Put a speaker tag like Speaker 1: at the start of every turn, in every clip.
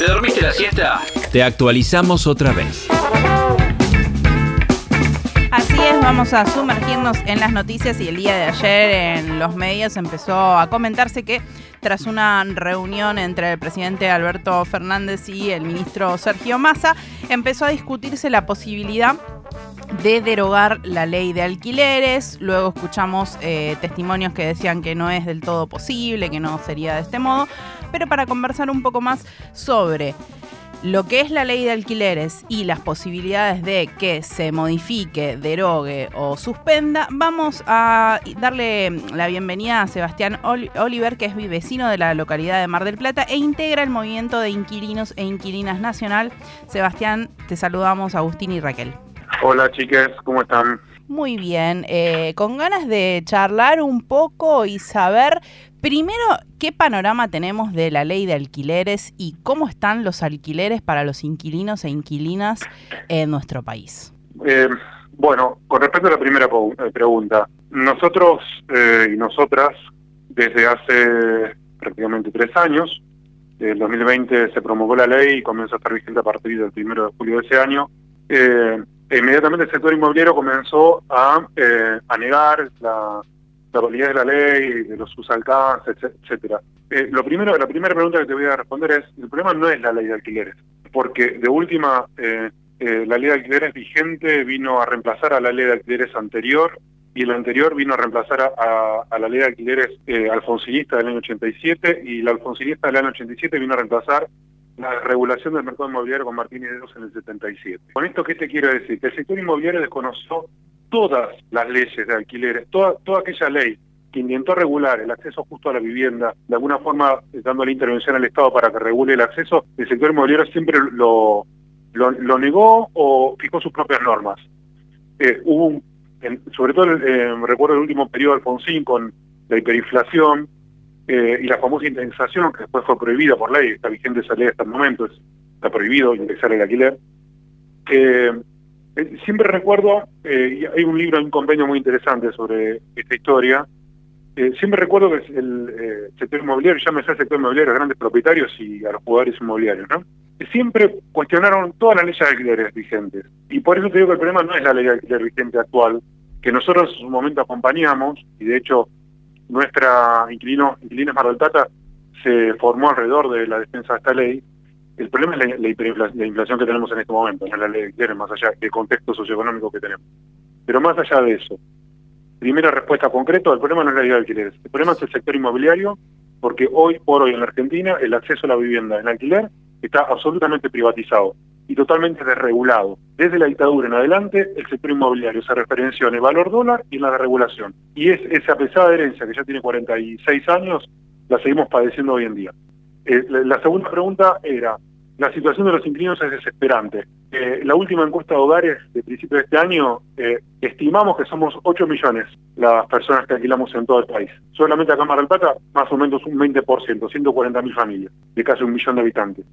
Speaker 1: ¿Te dormiste la siesta?
Speaker 2: Te actualizamos otra vez.
Speaker 3: Así es, vamos a sumergirnos en las noticias y el día de ayer en los medios empezó a comentarse que tras una reunión entre el presidente Alberto Fernández y el ministro Sergio Massa, empezó a discutirse la posibilidad de derogar la ley de alquileres. Luego escuchamos eh, testimonios que decían que no es del todo posible, que no sería de este modo. Pero para conversar un poco más sobre lo que es la ley de alquileres y las posibilidades de que se modifique, derogue o suspenda, vamos a darle la bienvenida a Sebastián Oliver, que es vecino de la localidad de Mar del Plata e integra el movimiento de inquilinos e inquilinas nacional. Sebastián, te saludamos Agustín y Raquel.
Speaker 4: Hola chicas, ¿cómo están?
Speaker 3: Muy bien, eh, con ganas de charlar un poco y saber primero qué panorama tenemos de la ley de alquileres y cómo están los alquileres para los inquilinos e inquilinas en nuestro país.
Speaker 4: Eh, bueno, con respecto a la primera eh, pregunta, nosotros y nosotras desde hace prácticamente tres años, en 2020 se promulgó la ley y comenzó a estar vigente a partir del primero de julio de ese año. Eh, inmediatamente el sector inmobiliario comenzó a, eh, a negar la, la validez de la ley, de los sus alcances, etcétera. Eh, lo primero, la primera pregunta que te voy a responder es, el problema no es la ley de alquileres, porque de última, eh, eh, la ley de alquileres vigente vino a reemplazar a la ley de alquileres anterior, y la anterior vino a reemplazar a, a, la ley de alquileres alfonsinista del año 87, y la alfonsinista del año 87 vino a reemplazar la regulación del mercado inmobiliario con Martínez de en el 77. Con esto, ¿qué te quiero decir? Que el sector inmobiliario desconoció todas las leyes de alquileres, toda, toda aquella ley que intentó regular el acceso justo a la vivienda, de alguna forma eh, dando la intervención al Estado para que regule el acceso, el sector inmobiliario siempre lo, lo, negó o fijó sus propias normas. Eh, hubo sobre todo, eh, recuerdo el último periodo de Alfonsín con la hiperinflación, eh, y la famosa indexación, que después fue prohibida por ley, está vigente esa ley hasta el momento, está prohibido indexar el alquiler. Eh, eh, siempre recuerdo, y hay un libro, un convenio muy interesante sobre esta historia, siempre recuerdo que el sector inmobiliario, llámese al sector inmobiliario, a grandes propietarios y a los jugadores inmobiliarios, ¿no? Siempre cuestionaron todas las leyes de alquileres vigentes. Y por eso te digo que el problema no es la ley de alquiler vigente actual, que nosotros en su momento acompañamos, y de hecho nuestra inquilino, inquilinos Mar del Plata se formó alrededor de la defensa de esta ley. El problema es la, inflación que tenemos en este momento, no la ley de más allá del contexto socioeconómico que tenemos. Pero más allá de eso, primera respuesta concreta, el problema no es la ley de alquileres, el problema es el sector inmobiliario, porque hoy por hoy en la Argentina el acceso a la vivienda en alquiler está absolutamente privatizado y totalmente desregulado. Desde la dictadura en adelante, el sector inmobiliario se referenció en el valor dólar y en la regulación. Y es esa pesada herencia que ya tiene 46 años, la seguimos padeciendo hoy en día. Eh, la, segunda pregunta era, la situación de los inquilinos es desesperante. Eh, la última encuesta de hogares de principio de este año, eh, estimamos que somos 8 millones las personas que alquilamos en todo el país. Solamente acá en Mar del Plata, más o menos un 20%, 140 mil familias, de casi un millón de habitantes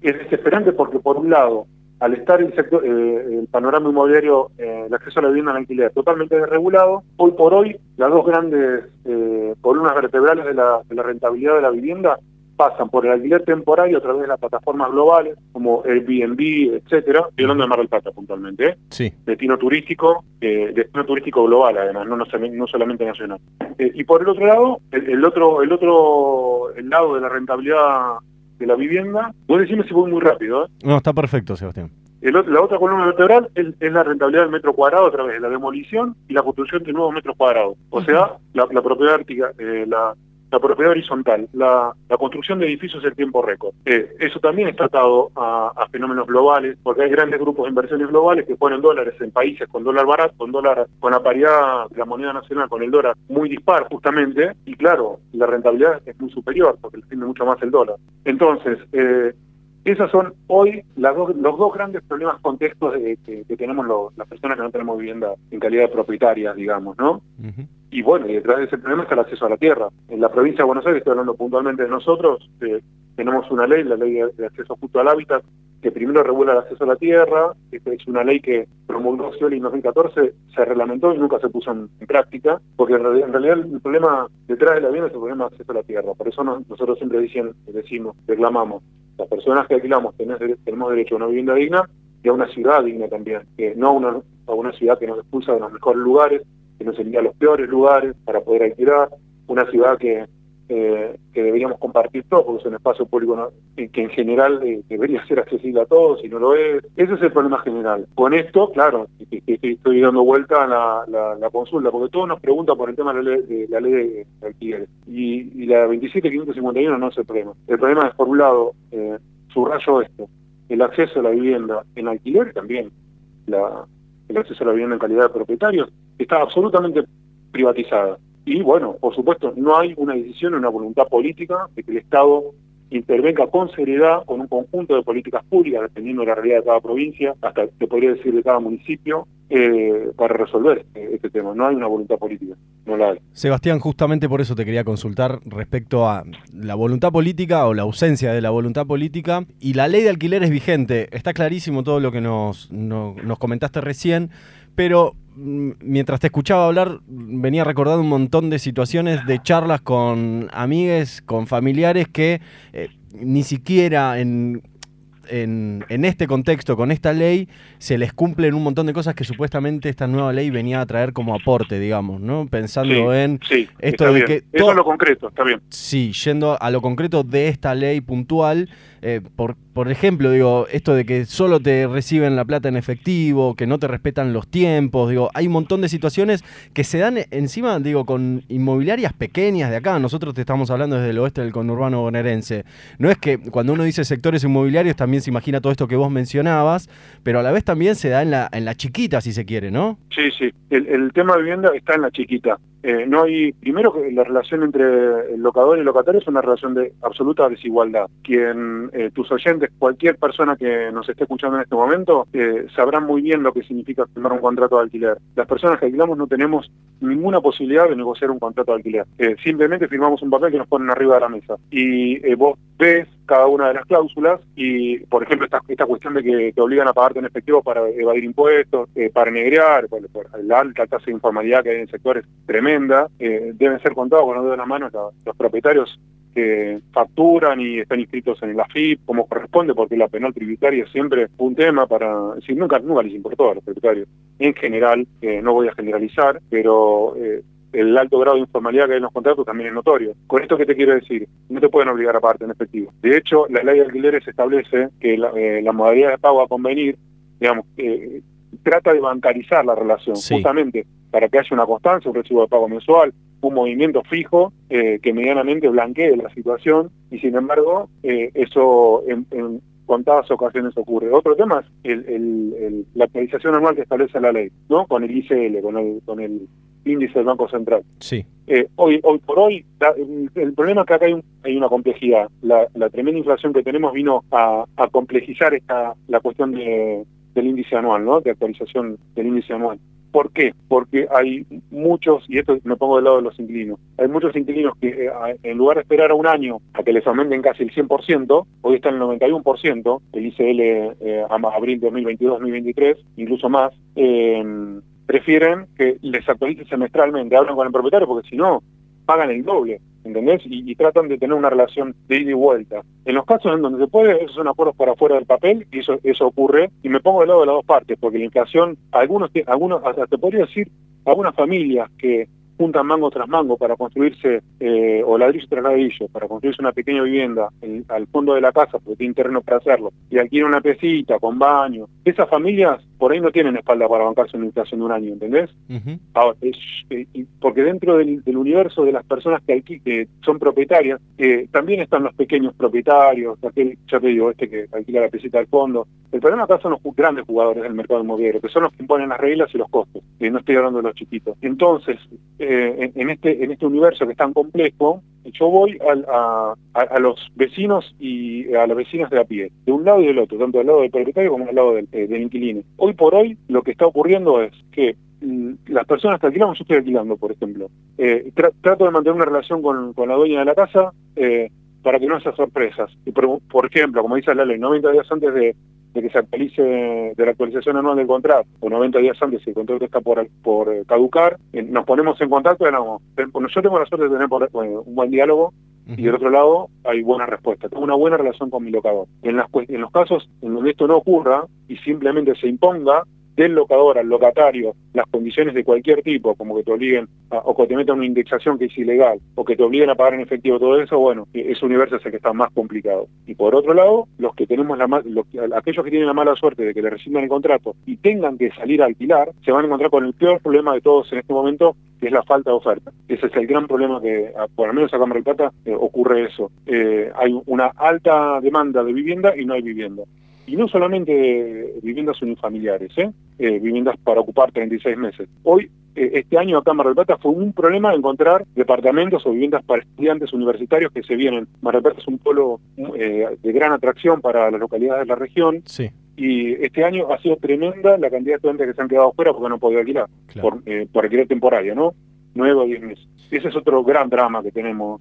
Speaker 4: es desesperante porque por un lado, al estar el, sector, eh, el panorama inmobiliario, eh, el acceso a la vivienda en alquiler totalmente desregulado, hoy por hoy las dos grandes eh, columnas vertebrales de la, de la rentabilidad de la vivienda pasan por el alquiler temporario a través de las plataformas globales como Airbnb, etcétera, estoy hablando de Mar del Plata puntualmente, ¿eh?
Speaker 2: sí.
Speaker 4: destino turístico, eh, destino turístico global además, no, no, solamente nacional. Eh, y por el otro lado, el, el, otro, el otro, el lado de la rentabilidad de la vivienda. Vos decime si voy muy rápido. ¿eh?
Speaker 2: No, está perfecto, Sebastián.
Speaker 4: la otra columna vertebral es, la rentabilidad del metro cuadrado a través de la demolición y la construcción de nuevos metros cuadrados. O sea, la, propiedad eh, la, la propiedad horizontal, la, construcción de edificios en tiempo récord. Eh, eso también está atado a, fenómenos globales, porque hay grandes grupos de inversiones globales que ponen dólares en países con dólar barato, con dólar, con la paridad de la moneda nacional, con el dólar muy dispar justamente, y claro, la rentabilidad es muy superior, porque le tiene mucho más el dólar. Entonces, eh, esos son hoy las dos, los dos grandes problemas contextos que, tenemos las personas que no tenemos vivienda en calidad de propietarias, digamos, ¿no? Y bueno, y detrás de ese problema está el acceso a la tierra. En la provincia de Buenos Aires, estoy hablando puntualmente de nosotros, eh, tenemos una ley, la ley de, acceso justo al hábitat, que primero regula el acceso a la tierra, es una ley que promulgó Scioli en 2014, se reglamentó y nunca se puso en, práctica, porque en realidad, el problema detrás de la vivienda es el problema de acceso a la tierra, por eso nosotros siempre decimos, decimos, reclamamos Las personas que alquilamos tenemos, tenemos derecho a una vivienda digna y a una ciudad digna también, que no una, a una ciudad que nos expulsa de los mejores lugares, que nos envía a los peores lugares para poder alquilar, una ciudad que eh, que deberíamos compartir todos, porque es un espacio público que en general eh, debería ser accesible a todos y no lo es. Ese es el problema general. Con esto, claro, estoy dando vuelta a la, consulta, porque todos nos preguntan por el tema de la ley de, la ley de alquileres. Y, y la 27551 no es el problema. El problema es, por un lado, eh, subrayo esto, el acceso a la vivienda en alquiler también, la, el acceso a la vivienda en calidad de propietarios, está absolutamente privatizada. Y bueno, por supuesto, no hay una decisión, una voluntad política de que el Estado intervenga con seriedad con un conjunto de políticas públicas, dependiendo de la realidad de cada provincia, hasta te podría decir de cada municipio, eh, para resolver este tema. No hay una voluntad política, no la hay.
Speaker 2: Sebastián, justamente por eso te quería consultar respecto a la voluntad política o la ausencia de la voluntad política y la ley de alquiler es vigente. Está clarísimo todo lo que nos, nos comentaste recién, pero mientras te escuchaba hablar, venía recordando un montón de situaciones de charlas con amigues, con familiares que eh, ni siquiera en en, este contexto, con esta ley, se les cumplen un montón de cosas que supuestamente esta nueva ley venía a traer como aporte, digamos, ¿no? Pensando en
Speaker 4: esto de que... Eso es lo concreto, está bien.
Speaker 2: Sí, yendo a lo concreto de esta ley puntual, eh, por, por ejemplo, digo, esto de que solo te reciben la plata en efectivo, que no te respetan los tiempos, digo, hay un montón de situaciones que se dan encima, digo, con inmobiliarias pequeñas de acá. Nosotros te estamos hablando desde el oeste del conurbano bonaerense. No es que cuando uno dice sectores inmobiliarios también se imagina todo esto que vos mencionabas, pero a la vez también se da en la, en la chiquita, si se quiere, ¿no?
Speaker 4: Sí, sí. El, tema de vivienda está en la chiquita. Eh, no hay, primero que la relación entre el locador y el locatario es una relación de absoluta desigualdad. Quien, eh, tus oyentes, cualquier persona que nos esté escuchando en este momento, eh, sabrán muy bien lo que significa firmar un contrato de alquiler. Las personas que alquilamos no tenemos ninguna posibilidad de negociar un contrato de alquiler. simplemente firmamos un papel que nos ponen arriba de la mesa. Y vos ves cada una de las cláusulas y, por ejemplo, esta, esta cuestión de que te obligan a pagarte en efectivo para evadir impuestos, eh, para negrear, por, la alta tasa de informalidad que hay en sectores tremenda, eh, deben ser contados con los dedos de la mano los, propietarios que facturan y están inscritos en el AFIP como corresponde, porque la penal tributaria es siempre un tema para, decir, nunca, nunca les importó a los propietarios. En general, eh, no voy a generalizar, pero eh, el alto grado de informalidad que hay en los contratos también es notorio. Con esto, ¿qué te quiero decir? No te pueden obligar a pagarte en efectivo. De hecho, la ley de alquileres establece que la, eh, modalidad de pago a convenir, digamos, eh, trata de bancarizar la relación, justamente para que haya una constancia, un recibo de pago mensual, un movimiento fijo eh, que medianamente blanquee la situación y sin embargo eso en, contadas ocasiones ocurre. Otro tema es el, la actualización anual que establece la ley, ¿no? Con el ICL, con el, con el índice del Banco Central.
Speaker 2: Sí.
Speaker 4: Eh, hoy, hoy por hoy, el, problema es que acá hay, hay una complejidad. La, tremenda inflación que tenemos vino a, complejizar esta la cuestión de, del índice anual, ¿no? De actualización del índice anual. ¿Por qué? Porque hay muchos, y esto me pongo del lado de los inquilinos, hay muchos inquilinos que eh, en lugar de esperar a un año a que les aumenten casi el 100%, hoy están el 91%, el ICL eh, a abril 2022-2023, incluso más, eh, prefieren que les actualice semestralmente, hablan con el propietario porque si no, pagan el doble, ¿entendés? Y, tratan de tener una relación de ida y vuelta. En los casos en donde se puede, esos son acuerdos para afuera del papel y eso, eso ocurre. Y me pongo del lado de las dos partes, porque la inflación, algunos, algunos hasta te podría decir, algunas familias que juntan mango tras mango para construirse, eh, o ladrillo tras ladrillo, para construirse una pequeña vivienda al fondo de la casa, porque tiene terreno para hacerlo, y adquieren una pesita con baño. Esas familias por ahí no tienen espalda para bancarse una inflación de un año, ¿entendés? Eh, porque dentro del, universo de las personas que, que son propietarias, eh, también están los pequeños propietarios, aquel, ya te digo, este que alquila la pesita al fondo. El problema acá son los grandes jugadores del mercado inmobiliario, que son los que imponen las reglas y los costos. y no estoy hablando de los chiquitos. Entonces, eh, en, este, en este universo que es tan complejo, yo voy a, los vecinos y a las vecinas de a pie, de un lado y del otro, tanto del lado del propietario como del lado del, eh, inquilino. Hoy por hoy lo que está ocurriendo es que mm, las personas que alquilamos, yo estoy alquilando, por ejemplo, eh, trato de mantener una relación con, la dueña de la casa para que no haya sorpresas. Y por, por ejemplo, como dice la ley, 90 días antes de, de que se actualice de la actualización anual del contrato, o 90 días antes si el contrato está por, por caducar, eh, nos ponemos en contacto y hablamos. Yo tengo la suerte de tener un buen diálogo y del otro lado hay buena respuesta. Tengo una buena relación con mi locador. En, las, en los casos en donde esto no ocurra y simplemente se imponga, del locador al locatario las condiciones de cualquier tipo, como que te obliguen o que te metan una indexación que es ilegal, o que te obliguen a pagar en efectivo todo eso, bueno, e-, ese universo es el que está más complicado. Y por otro lado, los que tenemos la los, aquellos que tienen la mala suerte de que le rescindan el contrato y tengan que salir a alquilar, se van a encontrar con el peor problema de todos en este momento, que es la falta de oferta. Ese es el gran problema que, por lo menos a Cámara del Plata, eh, ocurre eso. Eh, hay una alta demanda de vivienda y no hay vivienda y no solamente viviendas unifamiliares, ¿eh? ¿eh? viviendas para ocupar 36 meses. Hoy, eh, este año acá en Mar del Plata fue un problema encontrar departamentos o viviendas para estudiantes universitarios que se vienen. Mar del Plata es un polo eh, de gran atracción para las localidades de la región.
Speaker 2: Sí.
Speaker 4: Y este año ha sido tremenda la cantidad de estudiantes que se han quedado fuera porque no han podido alquilar, por, por alquiler temporario, ¿no? Nueve o diez meses. Ese es otro gran drama que tenemos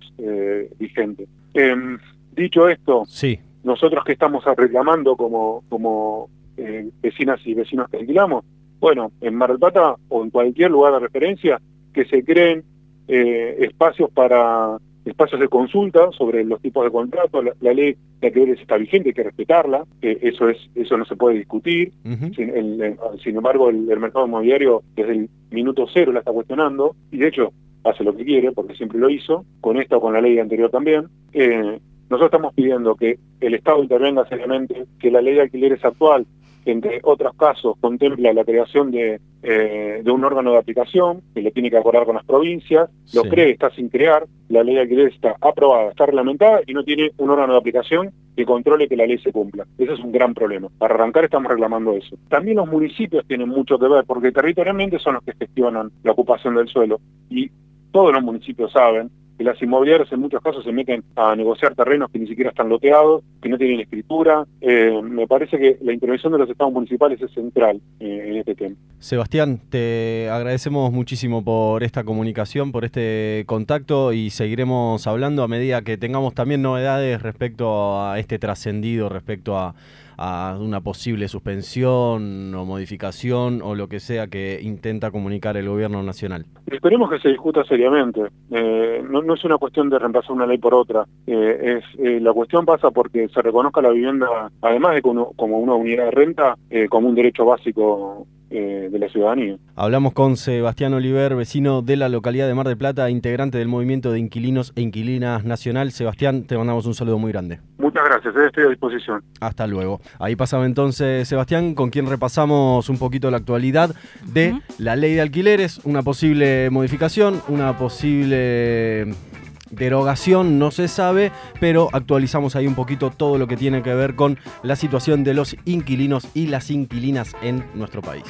Speaker 4: vigente. Em, dicho esto,
Speaker 2: sí
Speaker 4: nosotros que estamos reclamando como, como eh, vecinas y vecinos que alquilamos, bueno, en Mar del Plata o en cualquier lugar de referencia, que se creen eh, espacios para espacios de consulta sobre los tipos de contratos, la, ley de alquileres está vigente, hay que respetarla, eso es eso no se puede discutir, sin, embargo el, mercado inmobiliario desde el minuto cero la está cuestionando, y de hecho hace lo que quiere, porque siempre lo hizo, con esta o con la ley anterior también, eh, nosotros estamos pidiendo que el Estado intervenga seriamente, que la ley de alquileres actual, que entre otros casos contempla la creación de, eh, de un órgano de aplicación, que le tiene que acordar con las provincias, lo cree, está sin crear, la ley de alquileres está aprobada, está reglamentada y no tiene un órgano de aplicación que controle que la ley se cumpla. Ese es un gran problema. Para arrancar estamos reclamando eso. También los municipios tienen mucho que ver, porque territorialmente son los que gestionan la ocupación del suelo. Y todos los municipios saben que las inmobiliarias en muchos casos se meten a negociar terrenos que ni siquiera están loteados, que no tienen escritura. Eh, me parece que la intervención de los estados municipales es central eh, en este tema.
Speaker 2: Sebastián, te agradecemos muchísimo por esta comunicación, por este contacto y seguiremos hablando a medida que tengamos también novedades respecto a este trascendido, respecto a a una posible suspensión o modificación o lo que sea que intenta comunicar el gobierno nacional?
Speaker 4: Esperemos que se discuta seriamente. Eh, no, es una cuestión de reemplazar una ley por otra. Eh, es eh, La cuestión pasa porque se reconozca la vivienda, además de como, como una unidad de renta, como un derecho básico eh, de la ciudadanía.
Speaker 2: Hablamos con Sebastián Oliver, vecino de la localidad de Mar del Plata, integrante del movimiento de inquilinos e inquilinas nacional. Sebastián, te mandamos un saludo muy grande.
Speaker 4: Muchas gracias, eh, estoy a disposición.
Speaker 2: Hasta luego. Ahí pasaba entonces Sebastián, con quien repasamos un poquito la actualidad de la ley de alquileres, una posible modificación, una posible derogación no se sabe, pero actualizamos ahí un poquito todo lo que tiene que ver con la situación de los inquilinos y las inquilinas en nuestro país.